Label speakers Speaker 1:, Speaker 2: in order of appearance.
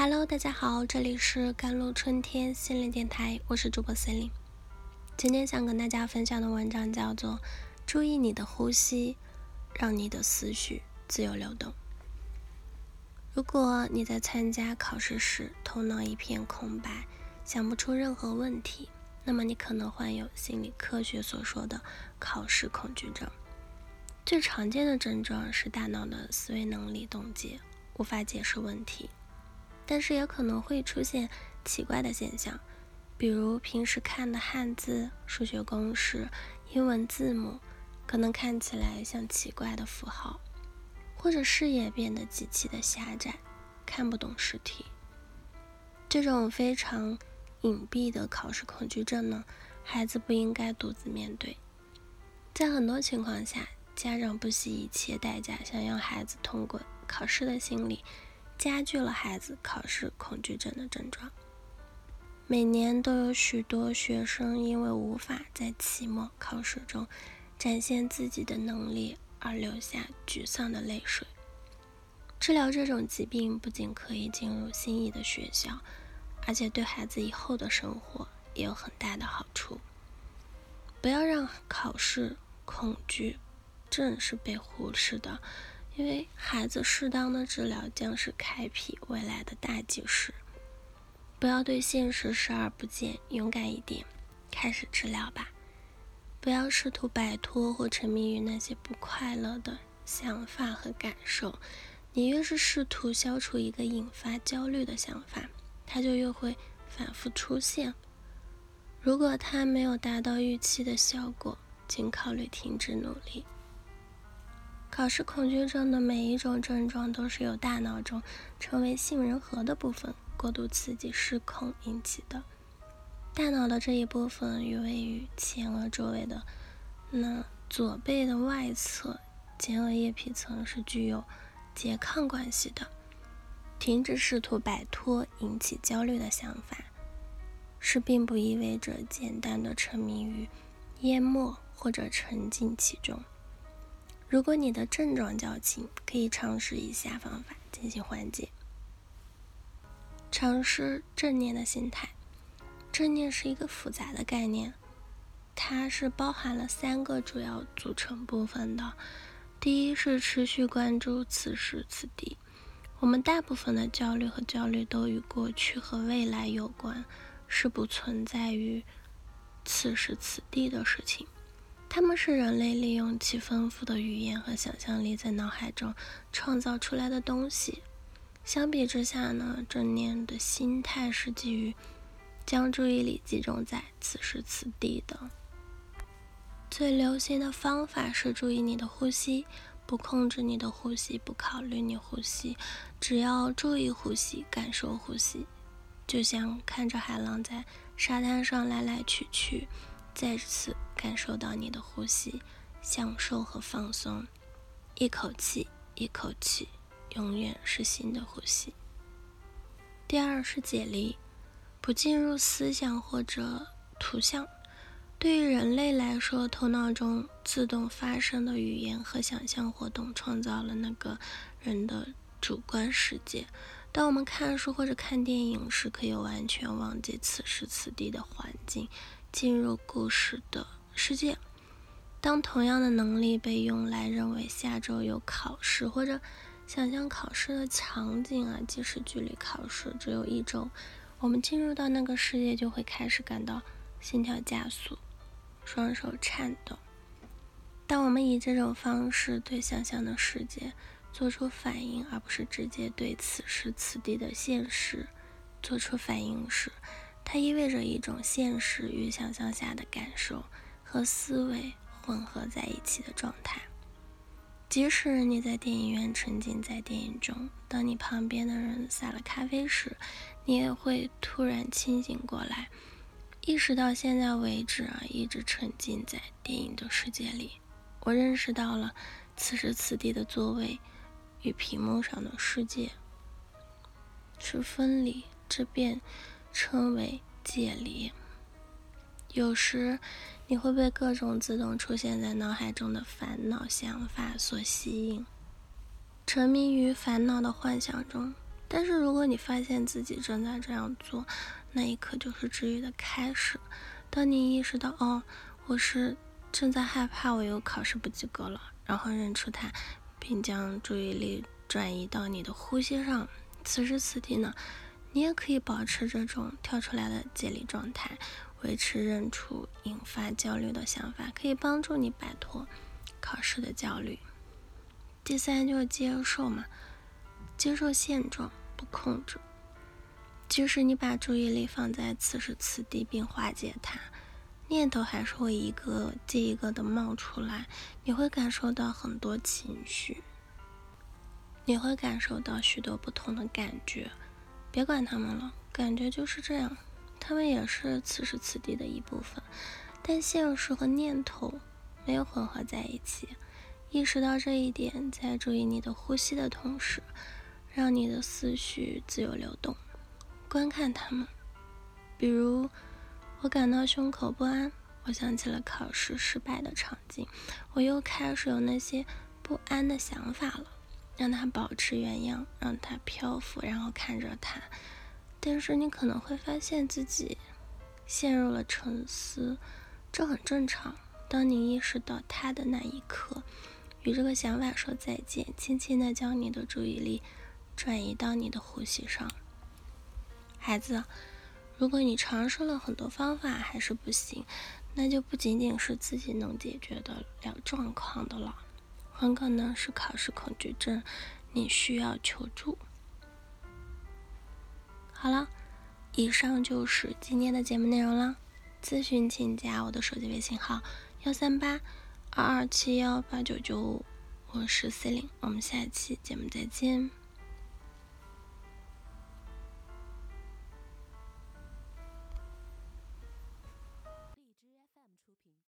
Speaker 1: Hello，大家好，这里是甘露春天心灵电台，我是主播森林。今天想跟大家分享的文章叫做《注意你的呼吸，让你的思绪自由流动》。如果你在参加考试时头脑一片空白，想不出任何问题，那么你可能患有心理科学所说的考试恐惧症。最常见的症状是大脑的思维能力冻结，无法解释问题。但是也可能会出现奇怪的现象，比如平时看的汉字、数学公式、英文字母，可能看起来像奇怪的符号，或者视野变得极其的狭窄，看不懂试题。这种非常隐蔽的考试恐惧症呢，孩子不应该独自面对。在很多情况下，家长不惜一切代价想要孩子通过考试的心理。加剧了孩子考试恐惧症的症状。每年都有许多学生因为无法在期末考试中展现自己的能力而流下沮丧的泪水。治疗这种疾病不仅可以进入心仪的学校，而且对孩子以后的生活也有很大的好处。不要让考试恐惧症是被忽视的。因为孩子适当的治疗将是开辟未来的大计时，不要对现实视而不见，勇敢一点，开始治疗吧。不要试图摆脱或沉迷于那些不快乐的想法和感受。你越是试图消除一个引发焦虑的想法，它就越会反复出现。如果它没有达到预期的效果，请考虑停止努力。考试恐惧症的每一种症状都是由大脑中称为杏仁核的部分过度刺激失控引起的。大脑的这一部分与位于前额周围的那左背的外侧前额叶皮层是具有拮抗关系的。停止试图摆脱引起焦虑的想法，是并不意味着简单的沉迷于淹没或者沉浸其中。如果你的症状较轻，可以尝试以下方法进行缓解。尝试正念的心态。正念是一个复杂的概念，它是包含了三个主要组成部分的。第一是持续关注此时此地。我们大部分的焦虑和焦虑都与过去和未来有关，是不存在于此时此地的事情。他们是人类利用其丰富的语言和想象力在脑海中创造出来的东西。相比之下呢，正念的心态是基于将注意力集中在此时此地的。最流行的方法是注意你的呼吸，不控制你的呼吸，不考虑你呼吸，只要注意呼吸，感受呼吸，就像看着海浪在沙滩上来来去去。再次感受到你的呼吸，享受和放松，一口气一口气，永远是新的呼吸。第二是解离，不进入思想或者图像。对于人类来说，头脑中自动发生的语言和想象活动，创造了那个人的主观世界。当我们看书或者看电影时，可以完全忘记此时此地的环境。进入故事的世界。当同样的能力被用来认为下周有考试，或者想象考试的场景啊，即使距离考试只有一周，我们进入到那个世界就会开始感到心跳加速、双手颤抖。当我们以这种方式对想象的世界做出反应，而不是直接对此时此地的现实做出反应时，它意味着一种现实与想象下的感受和思维混合在一起的状态。即使你在电影院沉浸在电影中，当你旁边的人洒了咖啡时，你也会突然清醒过来，意识到现在为止啊一直沉浸在电影的世界里。我认识到了此时此地的座位与屏幕上的世界是分离，这便。称为借离。有时你会被各种自动出现在脑海中的烦恼想法所吸引，沉迷于烦恼的幻想中，但是如果你发现自己正在这样做，那一刻就是治愈的开始。当你意识到，哦，我是正在害怕我又考试不及格了，然后认出它，并将注意力转移到你的呼吸上。此时此地呢，你也可以保持这种跳出来的解离状态，维持认出引发焦虑的想法，可以帮助你摆脱考试的焦虑。第三就是接受嘛，接受现状，不控制。即使你把注意力放在此时此地并化解它，念头还是会一个接一个的冒出来，你会感受到很多情绪，你会感受到许多不同的感觉。别管他们了，感觉就是这样，他们也是此时此地的一部分，但现实和念头没有混合在一起。意识到这一点，在注意你的呼吸的同时，让你的思绪自由流动。观看他们，比如我感到胸口不安，我想起了考试失败的场景，我又开始有那些不安的想法了。让它保持原样，让它漂浮，然后看着它。但是你可能会发现自己陷入了沉思，这很正常。当你意识到它的那一刻，与这个想法说再见，轻轻的将你的注意力转移到你的呼吸上。孩子，如果你尝试了很多方法还是不行，那就不仅仅是自己能解决得了状况的了，很可能是考试恐惧症，你需要求助。好了，以上就是今天的节目内容了。咨询请加我的手机微信号：幺三八二二七幺八九九五，我是 C 零，我们下期节目再见。